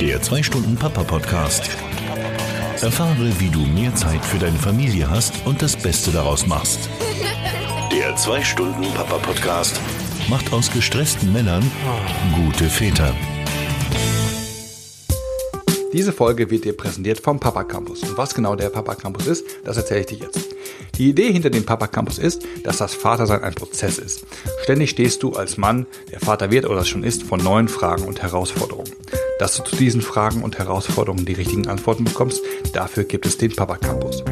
Der 2-Stunden-Papa-Podcast. Erfahre, wie du mehr Zeit für deine Familie hast und das Beste daraus machst. Der 2-Stunden-Papa-Podcast macht aus gestressten Männern gute Väter. Diese Folge wird dir präsentiert vom Papa Campus. Und was genau der Papa Campus ist, das erzähle ich dir jetzt. Die Idee hinter dem Papa Campus ist, dass das Vatersein ein Prozess ist. Ständig stehst du als Mann, der Vater wird oder schon ist, vor neuen Fragen und Herausforderungen. Dass du zu diesen Fragen und Herausforderungen die richtigen Antworten bekommst, dafür gibt es den Papa Campus.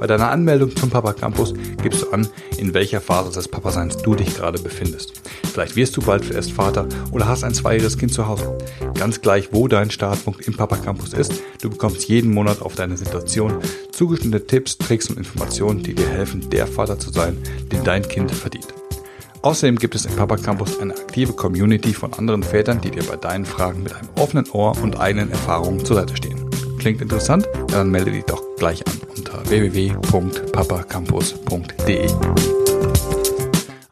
Bei deiner Anmeldung zum Papa Campus gibst du an, in welcher Phase des Papaseins du dich gerade befindest. Vielleicht wirst du bald erst Vater oder hast ein zweijähriges Kind zu Hause. Ganz gleich, wo dein Startpunkt im Papa Campus ist, du bekommst jeden Monat auf deine Situation zugeschnittene Tipps, Tricks und Informationen, die dir helfen, der Vater zu sein, den dein Kind verdient. Außerdem gibt es im Papa Campus eine aktive Community von anderen Vätern, die dir bei deinen Fragen mit einem offenen Ohr und eigenen Erfahrungen zur Seite stehen. Klingt interessant? Dann melde dich doch gleich an unter www.papacampus.de.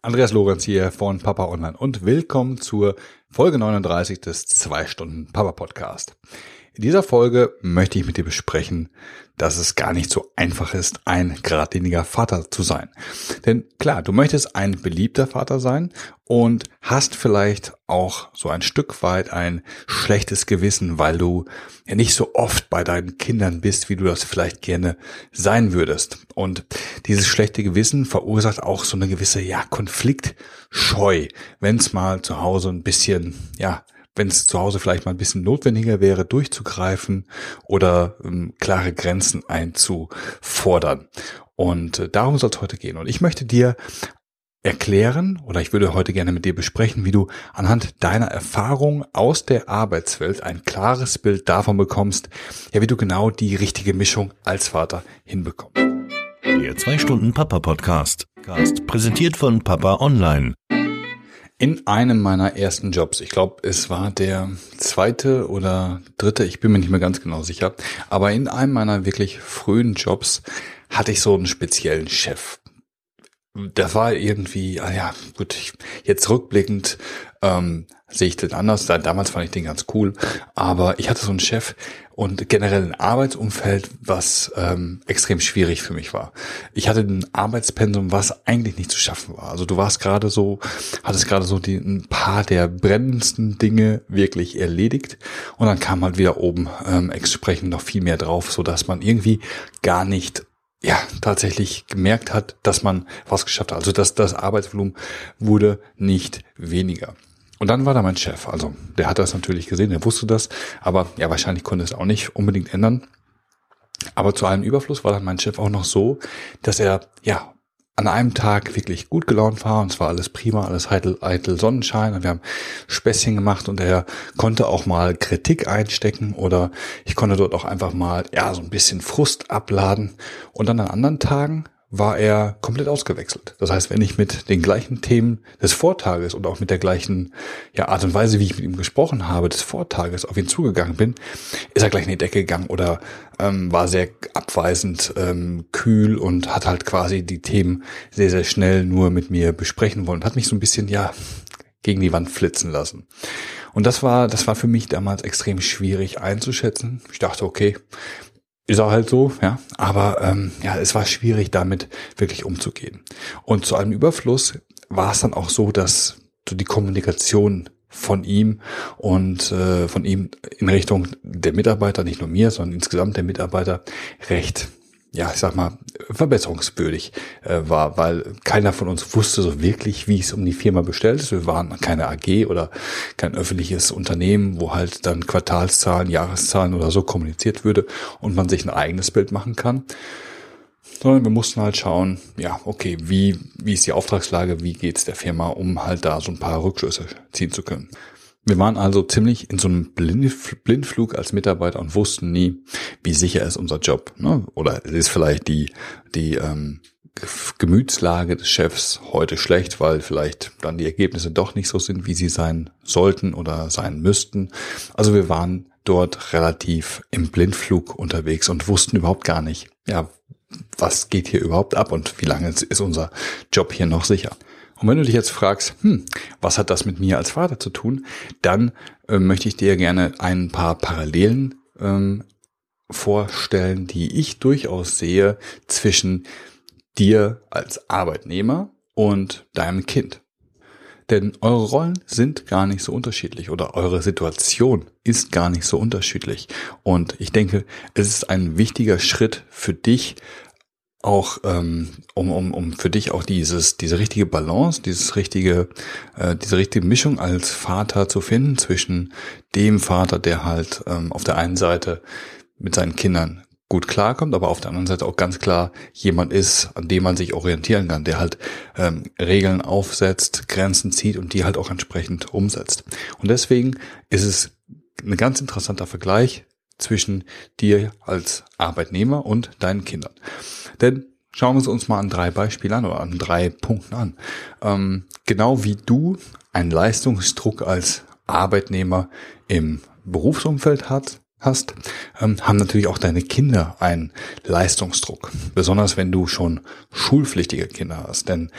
Andreas Lorenz hier von Papa Online und willkommen zur Folge 39 des 2 Stunden Papa Podcast. In dieser Folge möchte ich mit dir besprechen, dass es gar nicht so einfach ist, ein geradliniger Vater zu sein. Denn klar, du möchtest ein beliebter Vater sein und hast vielleicht auch so ein Stück weit ein schlechtes Gewissen, weil du ja nicht so oft bei deinen Kindern bist, wie du das vielleicht gerne sein würdest. Und dieses schlechte Gewissen verursacht auch so eine gewisse, ja, Konfliktscheu, wenn es mal zu Hause ein bisschen, ja, wenn es zu Hause vielleicht mal ein bisschen notwendiger wäre, durchzugreifen oder ähm, klare Grenzen einzufordern. Und äh, darum soll es heute gehen. Und ich möchte dir erklären oder ich würde heute gerne mit dir besprechen, wie du anhand deiner Erfahrung aus der Arbeitswelt ein klares Bild davon bekommst, ja, wie du genau die richtige Mischung als Vater hinbekommst. Der 2-Stunden-Papa-Podcast. Präsentiert von Papa Online. In einem meiner ersten Jobs, ich glaube, es war der zweite oder dritte, ich bin mir nicht mehr ganz genau sicher, aber in einem meiner wirklich frühen Jobs hatte ich so einen speziellen Chef. Das war irgendwie, ah ja, gut, ich, jetzt rückblickend ähm, sehe ich den anders. Damals fand ich den ganz cool, aber ich hatte so einen Chef, und generell ein Arbeitsumfeld, was ähm, extrem schwierig für mich war. Ich hatte ein Arbeitspensum, was eigentlich nicht zu schaffen war. Also du warst gerade so, hattest gerade so die, ein paar der brennendsten Dinge wirklich erledigt und dann kam halt wieder oben ähm, entsprechend noch viel mehr drauf, so dass man irgendwie gar nicht ja, tatsächlich gemerkt hat, dass man was geschafft hat. Also dass das Arbeitsvolumen wurde nicht weniger. Und dann war da mein Chef. Also der hat das natürlich gesehen, der wusste das, aber ja, wahrscheinlich konnte es auch nicht unbedingt ändern. Aber zu einem Überfluss war dann mein Chef auch noch so, dass er ja an einem Tag wirklich gut gelaunt war. Und es war alles prima, alles heitel, eitel Sonnenschein. Und wir haben Späßchen gemacht. Und er konnte auch mal Kritik einstecken. Oder ich konnte dort auch einfach mal ja so ein bisschen Frust abladen. Und dann an anderen Tagen war er komplett ausgewechselt. Das heißt, wenn ich mit den gleichen Themen des Vortages und auch mit der gleichen ja, Art und Weise, wie ich mit ihm gesprochen habe, des Vortages auf ihn zugegangen bin, ist er gleich in die Decke gegangen oder ähm, war sehr abweisend, ähm, kühl und hat halt quasi die Themen sehr, sehr schnell nur mit mir besprechen wollen. Hat mich so ein bisschen, ja, gegen die Wand flitzen lassen. Und das war, das war für mich damals extrem schwierig einzuschätzen. Ich dachte, okay, ist auch halt so, ja. Aber ähm, ja, es war schwierig, damit wirklich umzugehen. Und zu einem Überfluss war es dann auch so, dass so die Kommunikation von ihm und äh, von ihm in Richtung der Mitarbeiter, nicht nur mir, sondern insgesamt der Mitarbeiter, recht ja, ich sag mal, verbesserungswürdig äh, war, weil keiner von uns wusste so wirklich, wie es um die Firma bestellt ist. Wir waren keine AG oder kein öffentliches Unternehmen, wo halt dann Quartalszahlen, Jahreszahlen oder so kommuniziert würde und man sich ein eigenes Bild machen kann. Sondern wir mussten halt schauen, ja, okay, wie, wie ist die Auftragslage, wie geht's der Firma, um halt da so ein paar Rückschlüsse ziehen zu können. Wir waren also ziemlich in so einem Blindflug als Mitarbeiter und wussten nie, wie sicher ist unser Job. Ne? Oder ist vielleicht die, die ähm, Gemütslage des Chefs heute schlecht, weil vielleicht dann die Ergebnisse doch nicht so sind, wie sie sein sollten oder sein müssten. Also wir waren dort relativ im Blindflug unterwegs und wussten überhaupt gar nicht, ja, was geht hier überhaupt ab und wie lange ist unser Job hier noch sicher. Und wenn du dich jetzt fragst, hm, was hat das mit mir als Vater zu tun, dann äh, möchte ich dir gerne ein paar Parallelen ähm, vorstellen, die ich durchaus sehe zwischen dir als Arbeitnehmer und deinem Kind. Denn eure Rollen sind gar nicht so unterschiedlich oder eure Situation ist gar nicht so unterschiedlich. Und ich denke, es ist ein wichtiger Schritt für dich, auch ähm, um, um, um für dich auch dieses diese richtige Balance, dieses richtige äh, diese richtige Mischung als Vater zu finden zwischen dem Vater, der halt ähm, auf der einen Seite mit seinen Kindern gut klarkommt, aber auf der anderen Seite auch ganz klar jemand ist, an dem man sich orientieren kann, der halt ähm, Regeln aufsetzt, Grenzen zieht und die halt auch entsprechend umsetzt. Und deswegen ist es ein ganz interessanter Vergleich zwischen dir als Arbeitnehmer und deinen Kindern. Denn schauen wir uns mal an drei Beispielen an oder an drei Punkten an. Ähm, genau wie du einen Leistungsdruck als Arbeitnehmer im Berufsumfeld hat, hast, ähm, haben natürlich auch deine Kinder einen Leistungsdruck. Besonders wenn du schon schulpflichtige Kinder hast. Denn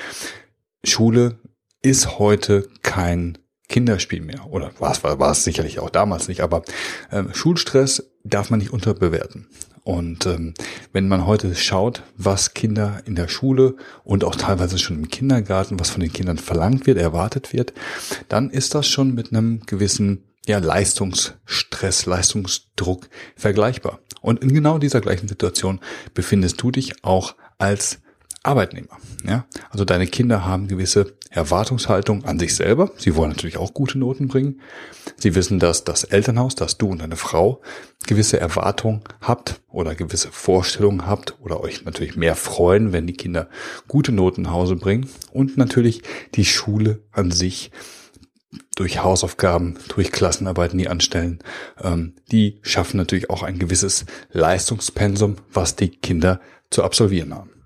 Schule ist heute kein Kinderspiel mehr. Oder war es, war, war es sicherlich auch damals nicht. Aber ähm, Schulstress darf man nicht unterbewerten. Und ähm, wenn man heute schaut, was Kinder in der Schule und auch teilweise schon im Kindergarten, was von den Kindern verlangt wird, erwartet wird, dann ist das schon mit einem gewissen ja, Leistungsstress, Leistungsdruck vergleichbar. Und in genau dieser gleichen Situation befindest du dich auch als Arbeitnehmer. Ja, also deine Kinder haben gewisse Erwartungshaltung an sich selber. Sie wollen natürlich auch gute Noten bringen. Sie wissen, dass das Elternhaus, dass du und deine Frau gewisse Erwartungen habt oder gewisse Vorstellungen habt oder euch natürlich mehr freuen, wenn die Kinder gute Noten nach Hause bringen. Und natürlich die Schule an sich durch Hausaufgaben, durch Klassenarbeiten, die anstellen, ähm, die schaffen natürlich auch ein gewisses Leistungspensum, was die Kinder zu absolvieren haben.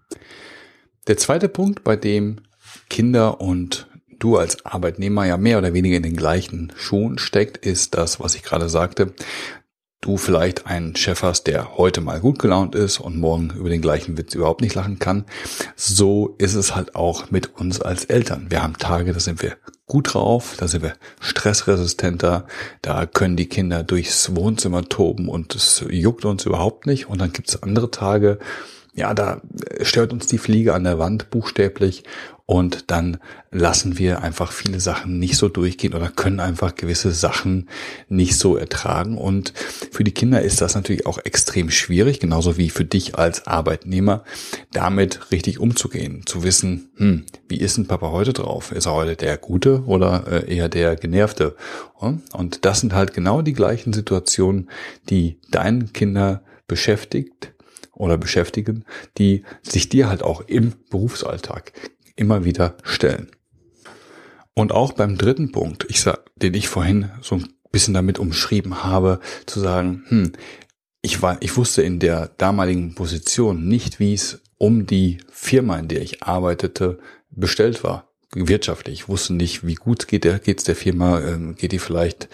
Der zweite Punkt, bei dem Kinder und du als Arbeitnehmer ja mehr oder weniger in den gleichen Schuhen steckt, ist das, was ich gerade sagte. Du vielleicht einen Chef hast, der heute mal gut gelaunt ist und morgen über den gleichen Witz überhaupt nicht lachen kann. So ist es halt auch mit uns als Eltern. Wir haben Tage, da sind wir gut drauf, da sind wir stressresistenter, da können die Kinder durchs Wohnzimmer toben und es juckt uns überhaupt nicht. Und dann gibt es andere Tage, ja, da stört uns die Fliege an der Wand buchstäblich und dann lassen wir einfach viele Sachen nicht so durchgehen oder können einfach gewisse Sachen nicht so ertragen. Und für die Kinder ist das natürlich auch extrem schwierig, genauso wie für dich als Arbeitnehmer, damit richtig umzugehen, zu wissen, hm, wie ist denn Papa heute drauf? Ist er heute der Gute oder äh, eher der Genervte? Und das sind halt genau die gleichen Situationen, die deinen Kinder beschäftigt oder beschäftigen, die sich dir halt auch im Berufsalltag immer wieder stellen. Und auch beim dritten Punkt, ich sag, den ich vorhin so ein bisschen damit umschrieben habe, zu sagen, hm, ich war, ich wusste in der damaligen Position nicht, wie es um die Firma, in der ich arbeitete, bestellt war wirtschaftlich. Ich wusste nicht, wie gut geht der, geht's der Firma, ähm, geht die vielleicht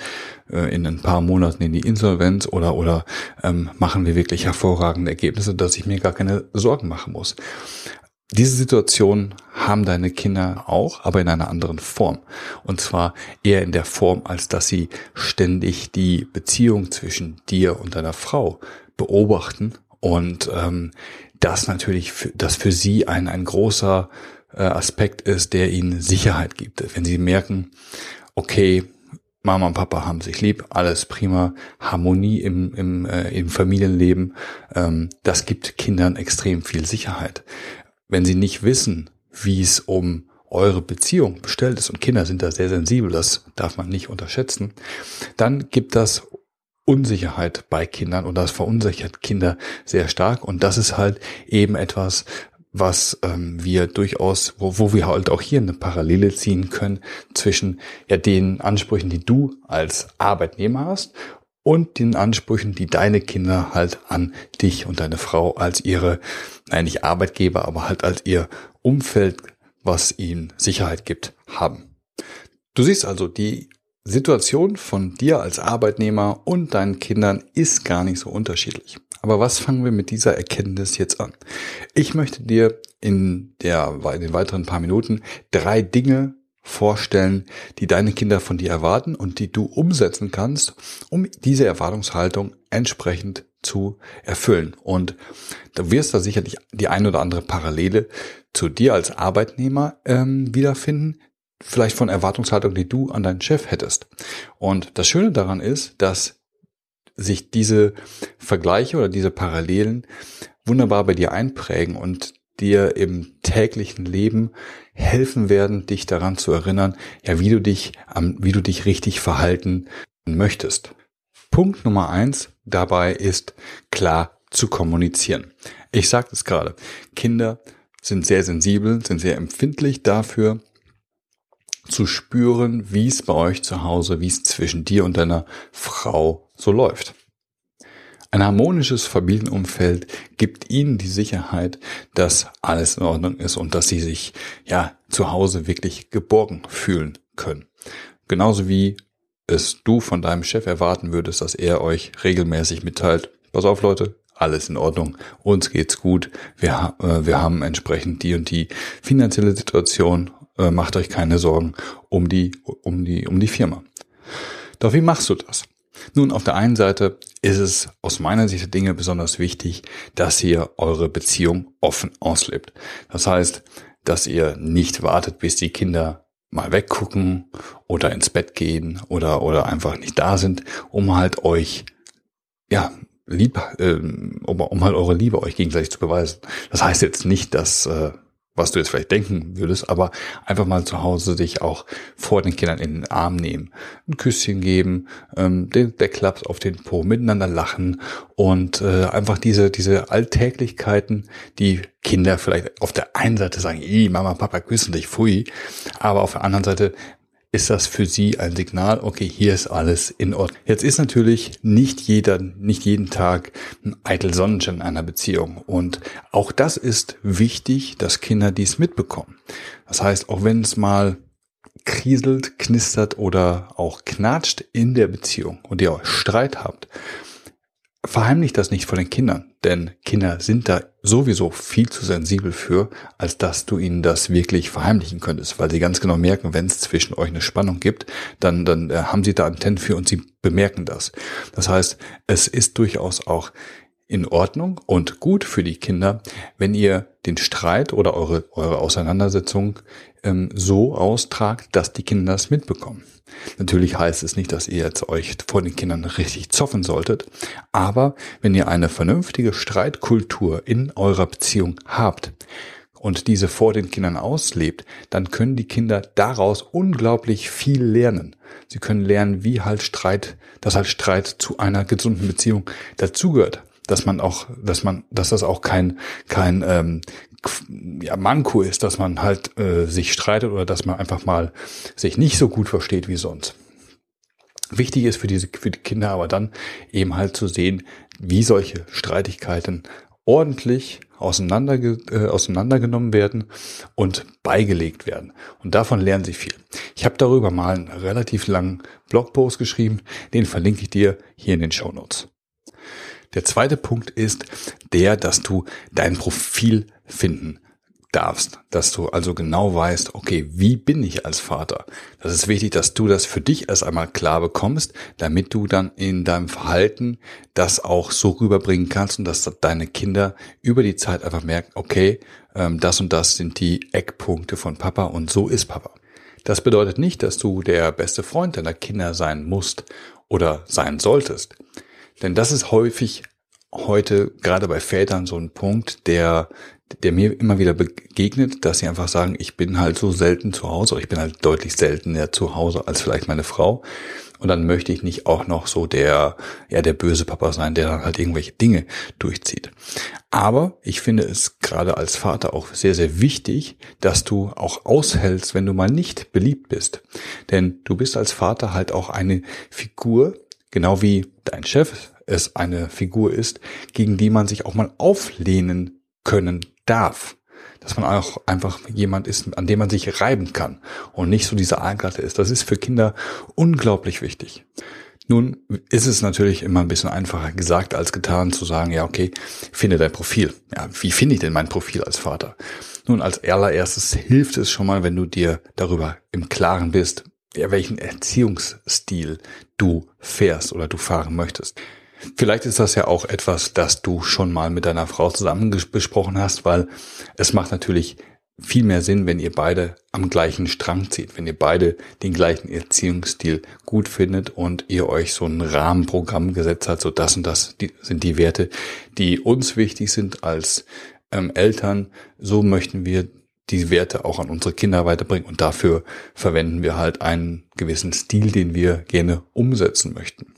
äh, in ein paar Monaten in die Insolvenz oder oder ähm, machen wir wirklich hervorragende Ergebnisse, dass ich mir gar keine Sorgen machen muss. Diese Situation haben deine Kinder auch, aber in einer anderen Form. Und zwar eher in der Form, als dass sie ständig die Beziehung zwischen dir und deiner Frau beobachten und ähm, das natürlich, für, das für sie ein, ein großer Aspekt ist, der ihnen Sicherheit gibt. Wenn sie merken, okay, Mama und Papa haben sich lieb, alles prima, Harmonie im, im, äh, im Familienleben, ähm, das gibt Kindern extrem viel Sicherheit. Wenn sie nicht wissen, wie es um eure Beziehung bestellt ist, und Kinder sind da sehr sensibel, das darf man nicht unterschätzen, dann gibt das Unsicherheit bei Kindern und das verunsichert Kinder sehr stark und das ist halt eben etwas, was ähm, wir durchaus, wo, wo wir halt auch hier eine Parallele ziehen können zwischen ja den Ansprüchen, die du als Arbeitnehmer hast und den Ansprüchen, die deine Kinder halt an dich und deine Frau als ihre, nein, nicht Arbeitgeber, aber halt als ihr Umfeld, was ihnen Sicherheit gibt, haben. Du siehst also, die Situation von dir als Arbeitnehmer und deinen Kindern ist gar nicht so unterschiedlich. Aber was fangen wir mit dieser Erkenntnis jetzt an? Ich möchte dir in, der, in den weiteren paar Minuten drei Dinge vorstellen, die deine Kinder von dir erwarten und die du umsetzen kannst, um diese Erwartungshaltung entsprechend zu erfüllen. Und du wirst da sicherlich die ein oder andere Parallele zu dir als Arbeitnehmer ähm, wiederfinden, vielleicht von Erwartungshaltung, die du an deinen Chef hättest. Und das Schöne daran ist, dass sich diese Vergleiche oder diese Parallelen wunderbar bei dir einprägen und dir im täglichen Leben helfen werden, dich daran zu erinnern, ja, wie du dich, wie du dich richtig verhalten möchtest. Punkt Nummer eins dabei ist klar zu kommunizieren. Ich sagte es gerade. Kinder sind sehr sensibel, sind sehr empfindlich dafür, zu spüren, wie es bei euch zu Hause, wie es zwischen dir und deiner Frau so läuft. Ein harmonisches Familienumfeld gibt ihnen die Sicherheit, dass alles in Ordnung ist und dass sie sich ja zu Hause wirklich geborgen fühlen können. Genauso wie es du von deinem Chef erwarten würdest, dass er euch regelmäßig mitteilt, pass auf Leute, alles in Ordnung, uns geht's gut, wir, äh, wir haben entsprechend die und die finanzielle Situation, äh, macht euch keine Sorgen um die, um die, um die Firma. Doch wie machst du das? Nun, auf der einen Seite ist es aus meiner Sicht der Dinge besonders wichtig, dass ihr eure Beziehung offen auslebt. Das heißt, dass ihr nicht wartet, bis die Kinder mal weggucken oder ins Bett gehen oder, oder einfach nicht da sind, um halt euch, ja, lieb, äh, um, um halt eure Liebe euch gegenseitig zu beweisen. Das heißt jetzt nicht, dass äh, was du jetzt vielleicht denken würdest, aber einfach mal zu Hause dich auch vor den Kindern in den Arm nehmen, ein Küsschen geben, ähm, den, der Klaps auf den Po, miteinander lachen und äh, einfach diese diese Alltäglichkeiten, die Kinder vielleicht auf der einen Seite sagen, Mama, Papa küssen dich, pfui, aber auf der anderen Seite ist das für Sie ein Signal, okay, hier ist alles in Ordnung. Jetzt ist natürlich nicht jeder, nicht jeden Tag ein eitel Sonnenschein in einer Beziehung. Und auch das ist wichtig, dass Kinder dies mitbekommen. Das heißt, auch wenn es mal kriselt, knistert oder auch knatscht in der Beziehung und ihr auch Streit habt, verheimlicht das nicht vor den Kindern, denn Kinder sind da sowieso viel zu sensibel für, als dass du ihnen das wirklich verheimlichen könntest, weil sie ganz genau merken, wenn es zwischen euch eine Spannung gibt, dann, dann äh, haben sie da Antennen für und sie bemerken das. Das heißt, es ist durchaus auch in Ordnung und gut für die Kinder, wenn ihr den Streit oder eure, eure Auseinandersetzung ähm, so austragt, dass die Kinder das mitbekommen. Natürlich heißt es nicht, dass ihr jetzt euch vor den Kindern richtig zoffen solltet, aber wenn ihr eine vernünftige Streitkultur in eurer Beziehung habt und diese vor den Kindern auslebt, dann können die Kinder daraus unglaublich viel lernen. Sie können lernen, wie halt Streit, dass halt Streit zu einer gesunden Beziehung dazugehört dass man auch, dass man, dass das auch kein kein ähm, ja, Manko ist, dass man halt äh, sich streitet oder dass man einfach mal sich nicht so gut versteht wie sonst. Wichtig ist für diese für die Kinder aber dann eben halt zu sehen, wie solche Streitigkeiten ordentlich auseinander, äh, auseinandergenommen werden und beigelegt werden. Und davon lernen sie viel. Ich habe darüber mal einen relativ langen Blogpost geschrieben, den verlinke ich dir hier in den Show Notes. Der zweite Punkt ist der, dass du dein Profil finden darfst, dass du also genau weißt, okay, wie bin ich als Vater? Das ist wichtig, dass du das für dich erst einmal klar bekommst, damit du dann in deinem Verhalten das auch so rüberbringen kannst und dass deine Kinder über die Zeit einfach merken, okay, ähm, das und das sind die Eckpunkte von Papa und so ist Papa. Das bedeutet nicht, dass du der beste Freund deiner Kinder sein musst oder sein solltest. Denn das ist häufig heute gerade bei Vätern so ein Punkt, der, der mir immer wieder begegnet, dass sie einfach sagen, ich bin halt so selten zu Hause, ich bin halt deutlich seltener zu Hause als vielleicht meine Frau. Und dann möchte ich nicht auch noch so der, ja, der böse Papa sein, der dann halt irgendwelche Dinge durchzieht. Aber ich finde es gerade als Vater auch sehr, sehr wichtig, dass du auch aushältst, wenn du mal nicht beliebt bist. Denn du bist als Vater halt auch eine Figur, Genau wie dein Chef es eine Figur ist, gegen die man sich auch mal auflehnen können darf. Dass man auch einfach jemand ist, an dem man sich reiben kann und nicht so diese Aalglatte ist. Das ist für Kinder unglaublich wichtig. Nun ist es natürlich immer ein bisschen einfacher gesagt als getan zu sagen, ja, okay, finde dein Profil. Ja, wie finde ich denn mein Profil als Vater? Nun, als allererstes hilft es schon mal, wenn du dir darüber im Klaren bist, ja, welchen Erziehungsstil du fährst oder du fahren möchtest. Vielleicht ist das ja auch etwas, das du schon mal mit deiner Frau zusammen besprochen hast, weil es macht natürlich viel mehr Sinn, wenn ihr beide am gleichen Strang zieht, wenn ihr beide den gleichen Erziehungsstil gut findet und ihr euch so ein Rahmenprogramm gesetzt habt, so das und das die, sind die Werte, die uns wichtig sind als ähm, Eltern. So möchten wir die Werte auch an unsere Kinder weiterbringen und dafür verwenden wir halt einen gewissen Stil, den wir gerne umsetzen möchten.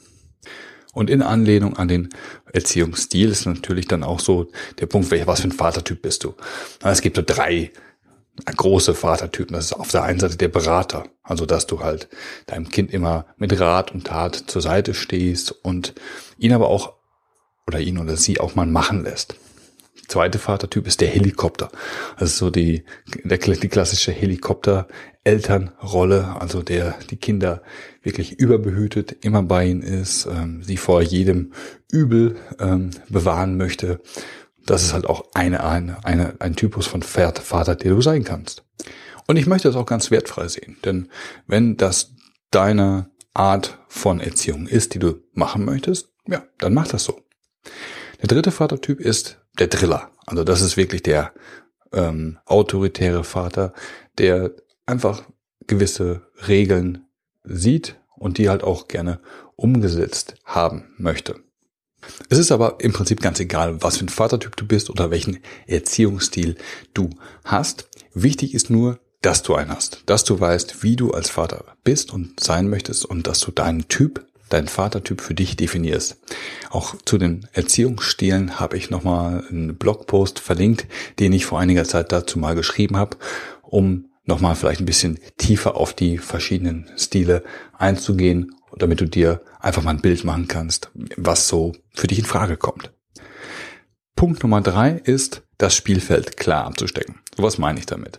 Und in Anlehnung an den Erziehungsstil ist natürlich dann auch so der Punkt, was für ein Vatertyp bist du? Es gibt so drei große Vatertypen. Das ist auf der einen Seite der Berater, also dass du halt deinem Kind immer mit Rat und Tat zur Seite stehst und ihn aber auch oder ihn oder sie auch mal machen lässt. Zweite Vatertyp ist der Helikopter. Das ist so die, der, die klassische Helikopter-Elternrolle, also der die Kinder wirklich überbehütet, immer bei ihnen ist, ähm, sie vor jedem Übel ähm, bewahren möchte das ist halt auch eine, eine, eine, ein Typus von Vater, der du sein kannst. Und ich möchte das auch ganz wertfrei sehen, denn wenn das deine Art von Erziehung ist, die du machen möchtest, ja, dann mach das so. Der dritte Vatertyp ist der Driller. Also das ist wirklich der ähm, autoritäre Vater, der einfach gewisse Regeln sieht und die halt auch gerne umgesetzt haben möchte. Es ist aber im Prinzip ganz egal, was für ein Vatertyp du bist oder welchen Erziehungsstil du hast. Wichtig ist nur, dass du einen hast, dass du weißt, wie du als Vater bist und sein möchtest und dass du deinen Typ, deinen Vatertyp für dich definierst. Auch zu den Erziehungsstilen habe ich nochmal einen Blogpost verlinkt, den ich vor einiger Zeit dazu mal geschrieben habe, um nochmal vielleicht ein bisschen tiefer auf die verschiedenen Stile einzugehen damit du dir einfach mal ein Bild machen kannst, was so für dich in Frage kommt. Punkt Nummer drei ist, das Spielfeld klar abzustecken. So was meine ich damit?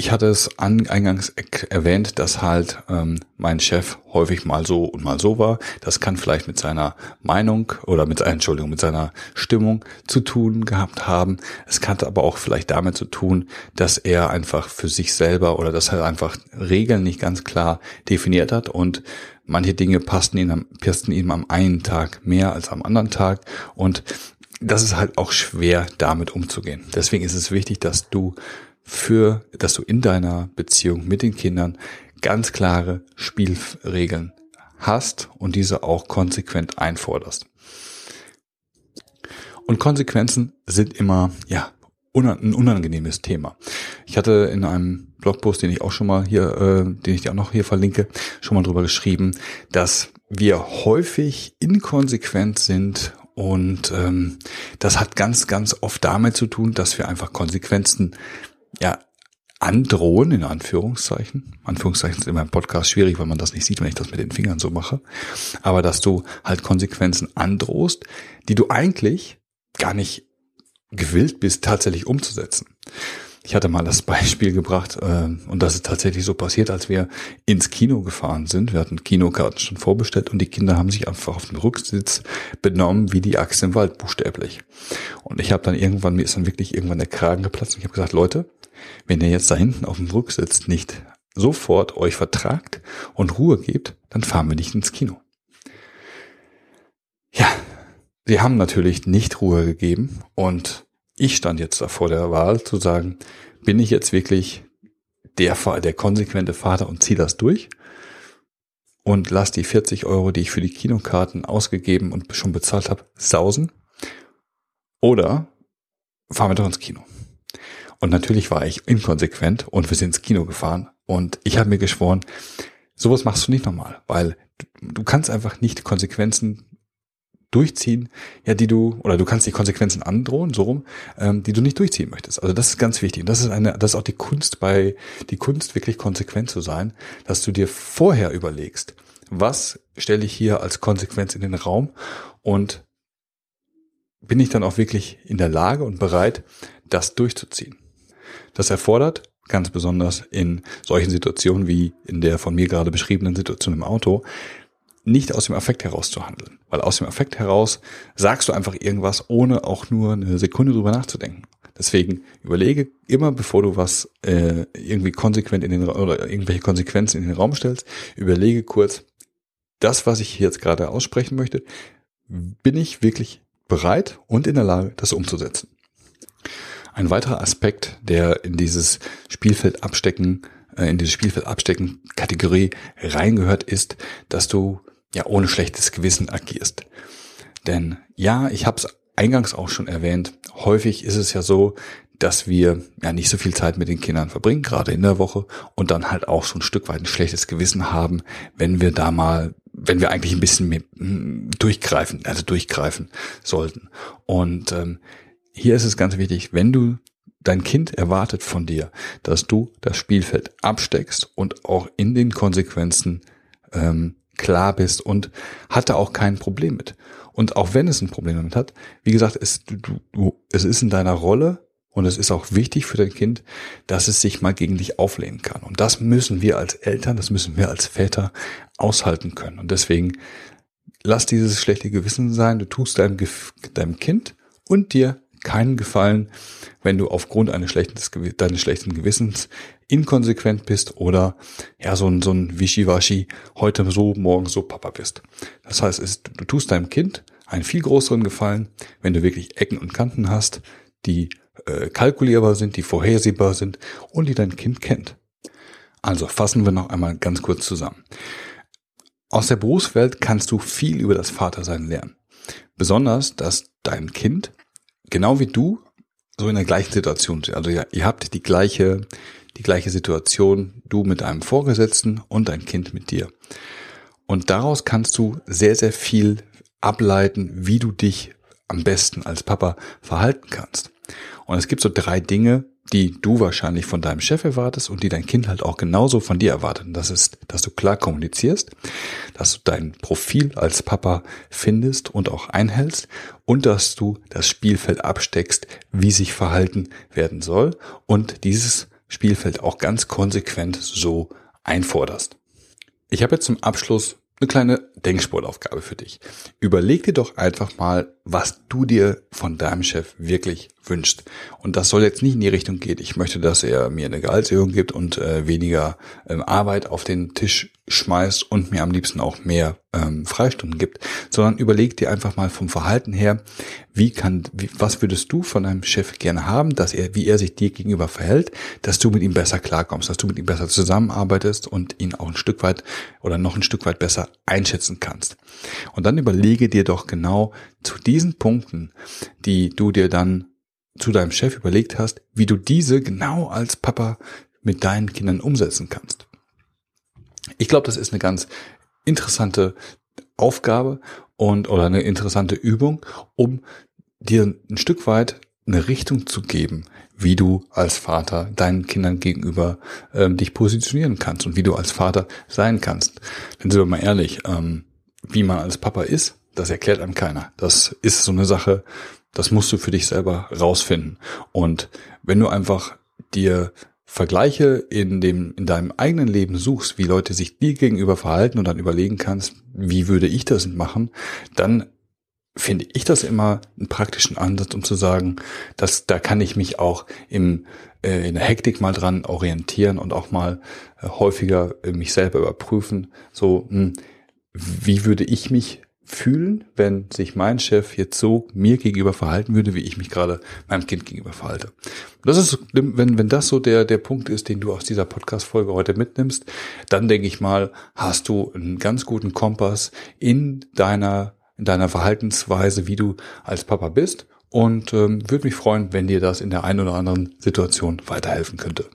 Ich hatte es an, eingangs erwähnt, dass halt ähm, mein Chef häufig mal so und mal so war. Das kann vielleicht mit seiner Meinung oder mit Entschuldigung, mit seiner Stimmung zu tun gehabt haben. Es kann aber auch vielleicht damit zu tun, dass er einfach für sich selber oder dass er einfach Regeln nicht ganz klar definiert hat und manche Dinge passten ihm, passten ihm am einen Tag mehr als am anderen Tag und das ist halt auch schwer damit umzugehen. Deswegen ist es wichtig, dass du für, dass du in deiner Beziehung mit den Kindern ganz klare Spielregeln hast und diese auch konsequent einforderst. Und Konsequenzen sind immer, ja, ein unangenehmes Thema. Ich hatte in einem Blogpost, den ich auch schon mal hier, äh, den ich dir auch noch hier verlinke, schon mal drüber geschrieben, dass wir häufig inkonsequent sind und ähm, das hat ganz, ganz oft damit zu tun, dass wir einfach Konsequenzen ja, androhen, in Anführungszeichen. Anführungszeichen ist immer im Podcast schwierig, weil man das nicht sieht, wenn ich das mit den Fingern so mache. Aber dass du halt Konsequenzen androhst, die du eigentlich gar nicht gewillt bist, tatsächlich umzusetzen. Ich hatte mal das Beispiel gebracht, äh, und das ist tatsächlich so passiert, als wir ins Kino gefahren sind. Wir hatten Kinokarten schon vorbestellt und die Kinder haben sich einfach auf dem Rücksitz benommen wie die Axt im Wald, buchstäblich. Und ich habe dann irgendwann, mir ist dann wirklich irgendwann der Kragen geplatzt und ich habe gesagt, Leute, wenn ihr jetzt da hinten auf dem Rücksitz nicht sofort euch vertragt und Ruhe gebt, dann fahren wir nicht ins Kino. Ja, sie haben natürlich nicht Ruhe gegeben und ich stand jetzt da vor der Wahl zu sagen, bin ich jetzt wirklich der, der konsequente Vater und ziehe das durch und lass die 40 Euro, die ich für die Kinokarten ausgegeben und schon bezahlt habe, sausen? Oder fahren wir doch ins Kino? Und natürlich war ich inkonsequent und wir sind ins Kino gefahren und ich habe mir geschworen, sowas machst du nicht nochmal, weil du, du kannst einfach nicht Konsequenzen durchziehen, ja, die du, oder du kannst die Konsequenzen androhen, so rum, ähm, die du nicht durchziehen möchtest. Also das ist ganz wichtig. Und das ist eine, das ist auch die Kunst bei, die Kunst wirklich konsequent zu sein, dass du dir vorher überlegst, was stelle ich hier als Konsequenz in den Raum und bin ich dann auch wirklich in der Lage und bereit, das durchzuziehen. Das erfordert ganz besonders in solchen Situationen wie in der von mir gerade beschriebenen Situation im Auto, nicht aus dem Affekt heraus zu handeln. Weil aus dem Affekt heraus sagst du einfach irgendwas, ohne auch nur eine Sekunde drüber nachzudenken. Deswegen überlege immer, bevor du was äh, irgendwie konsequent in den oder irgendwelche Konsequenzen in den Raum stellst, überlege kurz, das, was ich jetzt gerade aussprechen möchte, bin ich wirklich bereit und in der Lage, das umzusetzen. Ein weiterer Aspekt, der in dieses Spielfeld abstecken, äh, in diese Spielfeld abstecken Kategorie reingehört, ist, dass du ja ohne schlechtes Gewissen agierst. Denn ja, ich habe es eingangs auch schon erwähnt, häufig ist es ja so, dass wir ja nicht so viel Zeit mit den Kindern verbringen, gerade in der Woche, und dann halt auch so ein Stück weit ein schlechtes Gewissen haben, wenn wir da mal, wenn wir eigentlich ein bisschen mehr hm, durchgreifen, also durchgreifen sollten. Und ähm, hier ist es ganz wichtig, wenn du dein Kind erwartet von dir, dass du das Spielfeld absteckst und auch in den Konsequenzen ähm, klar bist und hatte auch kein Problem mit. Und auch wenn es ein Problem damit hat, wie gesagt, es, du, du, es ist in deiner Rolle und es ist auch wichtig für dein Kind, dass es sich mal gegen dich auflehnen kann. Und das müssen wir als Eltern, das müssen wir als Väter aushalten können. Und deswegen lass dieses schlechte Gewissen sein. Du tust deinem, deinem Kind und dir keinen Gefallen, wenn du aufgrund eines schlechten, deines schlechten Gewissens inkonsequent bist oder ja so ein, so ein Wischiwaschi heute so, morgen so Papa bist. Das heißt, es, du tust deinem Kind einen viel größeren Gefallen, wenn du wirklich Ecken und Kanten hast, die äh, kalkulierbar sind, die vorhersehbar sind und die dein Kind kennt. Also fassen wir noch einmal ganz kurz zusammen. Aus der Berufswelt kannst du viel über das Vatersein lernen. Besonders, dass dein Kind genau wie du so in der gleichen Situation. Also ja, ihr habt die gleiche, die gleiche Situation, du mit einem Vorgesetzten und dein Kind mit dir. Und daraus kannst du sehr, sehr viel ableiten, wie du dich am besten als Papa verhalten kannst. Und es gibt so drei Dinge, die du wahrscheinlich von deinem Chef erwartest und die dein Kind halt auch genauso von dir erwartet. Und das ist, dass du klar kommunizierst, dass du dein Profil als Papa findest und auch einhältst und dass du das Spielfeld absteckst, wie sich verhalten werden soll und dieses Spielfeld auch ganz konsequent so einforderst. Ich habe jetzt zum Abschluss eine kleine Denksportaufgabe für dich. Überleg dir doch einfach mal, was du dir von deinem Chef wirklich wünscht. Und das soll jetzt nicht in die Richtung gehen, ich möchte, dass er mir eine Gehaltserhöhung gibt und äh, weniger ähm, Arbeit auf den Tisch schmeißt und mir am liebsten auch mehr ähm, Freistunden gibt, sondern überleg dir einfach mal vom Verhalten her, wie kann, wie, was würdest du von deinem Chef gerne haben, dass er, wie er sich dir gegenüber verhält, dass du mit ihm besser klarkommst, dass du mit ihm besser zusammenarbeitest und ihn auch ein Stück weit oder noch ein Stück weit besser einschätzen kannst. Und dann überlege dir doch genau zu diesen Punkten, die du dir dann zu deinem Chef überlegt hast, wie du diese genau als Papa mit deinen Kindern umsetzen kannst. Ich glaube, das ist eine ganz interessante Aufgabe und oder eine interessante Übung, um dir ein Stück weit eine Richtung zu geben, wie du als Vater deinen Kindern gegenüber ähm, dich positionieren kannst und wie du als Vater sein kannst. Denn sind wir mal ehrlich, ähm, wie man als Papa ist, das erklärt einem keiner. Das ist so eine Sache, das musst du für dich selber rausfinden. Und wenn du einfach dir Vergleiche in dem, in deinem eigenen Leben suchst, wie Leute sich dir gegenüber verhalten und dann überlegen kannst, wie würde ich das machen, dann finde ich das immer einen praktischen Ansatz, um zu sagen, dass da kann ich mich auch im, äh, in der Hektik mal dran orientieren und auch mal äh, häufiger äh, mich selber überprüfen. So, mh, hm, wie würde ich mich fühlen, wenn sich mein Chef jetzt so mir gegenüber verhalten würde, wie ich mich gerade meinem Kind gegenüber verhalte. Das ist, wenn, wenn das so der, der Punkt ist, den du aus dieser Podcast-Folge heute mitnimmst, dann denke ich mal, hast du einen ganz guten Kompass in deiner, in deiner Verhaltensweise, wie du als Papa bist und ähm, würde mich freuen, wenn dir das in der einen oder anderen Situation weiterhelfen könnte.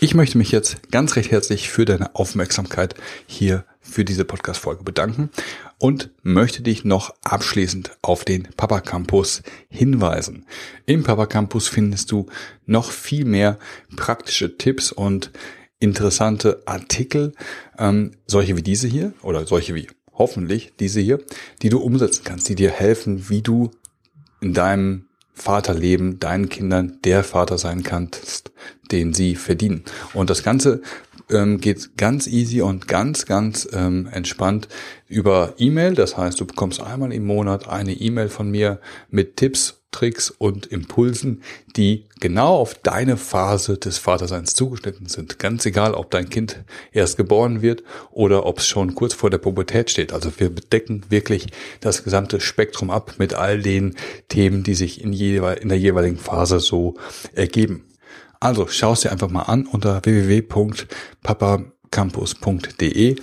Ich möchte mich jetzt ganz recht herzlich für deine Aufmerksamkeit hier für diese Podcast-Folge bedanken und möchte dich noch abschließend auf den Papa Campus hinweisen. Im Papa Campus findest du noch viel mehr praktische Tipps und interessante Artikel, ähm, solche wie diese hier oder solche wie hoffentlich diese hier, die du umsetzen kannst, die dir helfen, wie du in deinem Vaterleben deinen Kindern der Vater sein kannst, den sie verdienen. Und das Ganze ähm, geht ganz easy und ganz, ganz ähm, entspannt über E-Mail. Das heißt, du bekommst einmal im Monat eine E-Mail von mir mit Tipps, Tricks und Impulsen, die genau auf deine Phase des Vaterseins zugeschnitten sind. Ganz egal, ob dein Kind erst geboren wird oder ob es schon kurz vor der Pubertät steht. Also wir bedecken wirklich das gesamte Spektrum ab mit all den Themen, die sich in, in der jeweiligen Phase so ergeben. Also schau es dir einfach mal an unter www.papacampus.de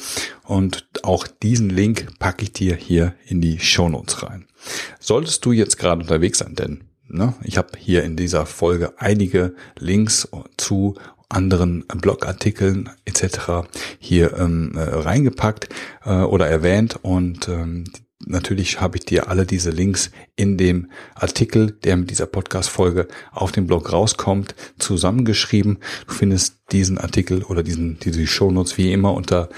und auch diesen Link packe ich dir hier in die Shownotes rein. Solltest du jetzt gerade unterwegs sein, denn ne, ich habe hier in dieser Folge einige Links zu anderen Blogartikeln etc. hier ähm, äh, reingepackt äh, oder erwähnt und ähm, Natürlich habe ich dir alle diese Links in dem Artikel, der mit dieser Podcast-Folge auf dem Blog rauskommt, zusammengeschrieben. Du findest diesen Artikel oder diesen, diese Shownotes wie immer unter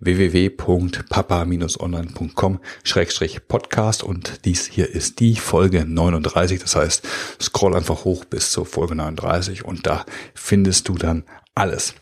www.papa-online.com-podcast und dies hier ist die Folge 39. Das heißt, scroll einfach hoch bis zur Folge 39 und da findest du dann alles.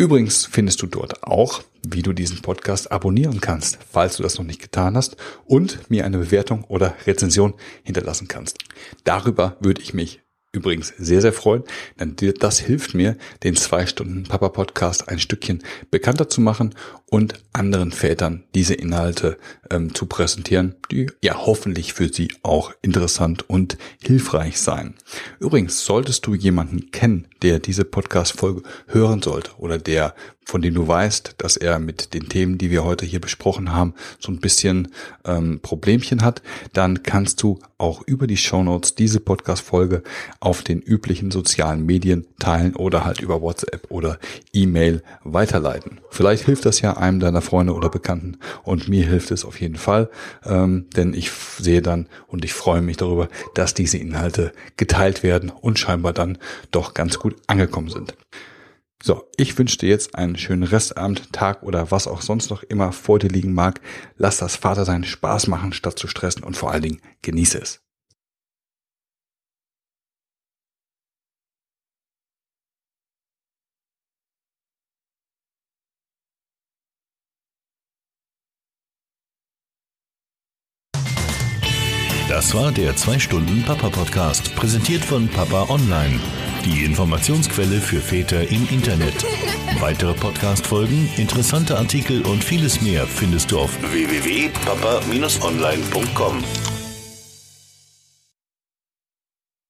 Übrigens findest du dort auch, wie du diesen Podcast abonnieren kannst, falls du das noch nicht getan hast, und mir eine Bewertung oder Rezension hinterlassen kannst. Darüber würde ich mich übrigens sehr, sehr freuen, denn das hilft mir, den zwei Stunden Papa Podcast ein Stückchen bekannter zu machen und anderen Vätern diese Inhalte ähm, zu präsentieren, die ja hoffentlich für sie auch interessant und hilfreich sein. Übrigens, solltest du jemanden kennen, der diese Podcast-Folge hören sollte oder der von dem du weißt, dass er mit den Themen, die wir heute hier besprochen haben, so ein bisschen ähm, Problemchen hat, dann kannst du auch über die Shownotes diese Podcast-Folge auf den üblichen sozialen Medien teilen oder halt über WhatsApp oder E-Mail weiterleiten. Vielleicht hilft das ja einem deiner Freunde oder Bekannten und mir hilft es auf jeden Fall, ähm, denn ich sehe dann und ich freue mich darüber, dass diese Inhalte geteilt werden und scheinbar dann doch ganz gut angekommen sind. So, ich wünsche dir jetzt einen schönen Restabend, Tag oder was auch sonst noch immer vor dir liegen mag. Lass das Vatersein Spaß machen, statt zu stressen und vor allen Dingen genieße es. Das war der 2-Stunden-Papa-Podcast, präsentiert von Papa Online die Informationsquelle für Väter im Internet. Weitere Podcast-Folgen, interessante Artikel und vieles mehr findest du auf www.papa-online.com.